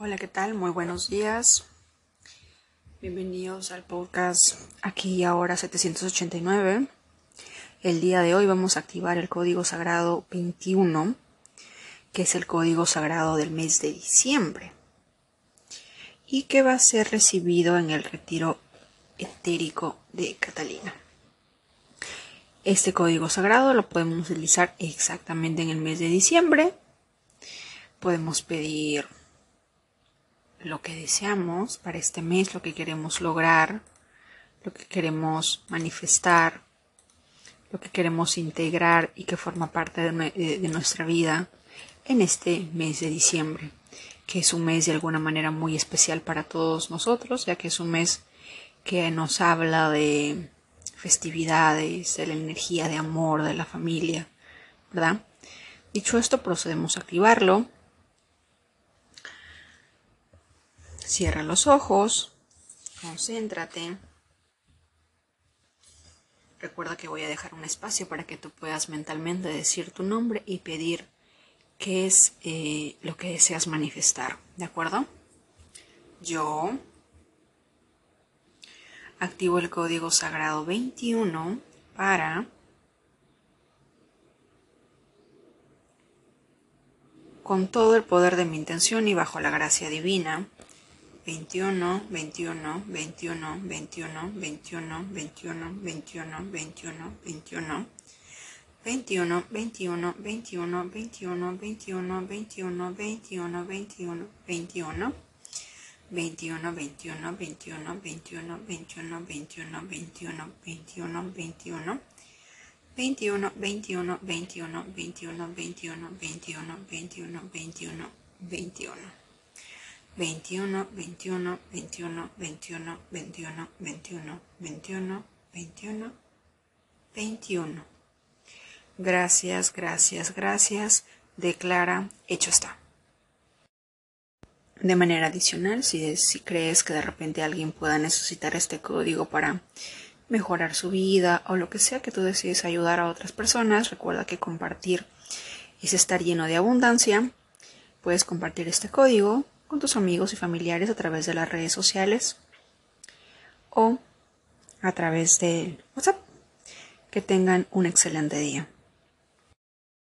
Hola, ¿qué tal? Muy buenos días. Bienvenidos al podcast aquí y ahora 789. El día de hoy vamos a activar el código sagrado 21, que es el código sagrado del mes de diciembre y que va a ser recibido en el retiro etérico de Catalina. Este código sagrado lo podemos utilizar exactamente en el mes de diciembre. Podemos pedir lo que deseamos para este mes, lo que queremos lograr, lo que queremos manifestar, lo que queremos integrar y que forma parte de, nuestra vida en este mes de diciembre, que es un mes de alguna manera muy especial para todos nosotros, ya que es un mes que nos habla de festividades, de la energía de amor, de la familia, ¿verdad? Dicho esto, procedemos a activarlo Cierra los ojos, concéntrate. Recuerda que voy a dejar un espacio para que tú puedas mentalmente decir tu nombre y pedir qué es eh, lo que deseas manifestar. ¿De acuerdo? Yo activo el código sagrado 21 para con todo el poder de mi intención y bajo la gracia divina 21, 21, 21, 21, 21, 21, 21, 21, 21. 21, 21, 21, 21, 21, 21, 21, 21, 21. 21, 21, 21, 21, 21, 21, 21, 21, 21. 21, 21, 21, 21, 21, 21, 21, 21, 21. 21, 21, 21, 21, 21, 21, 21, 21, 21. Gracias, gracias, gracias. Declara, hecho está. De manera adicional, si, si crees que de repente alguien pueda necesitar este código para mejorar su vida o lo que sea que tú decides ayudar a otras personas, recuerda que compartir es estar lleno de abundancia. Puedes compartir este código con tus amigos y familiares a través de las redes sociales o a través de WhatsApp. Que tengan un excelente día.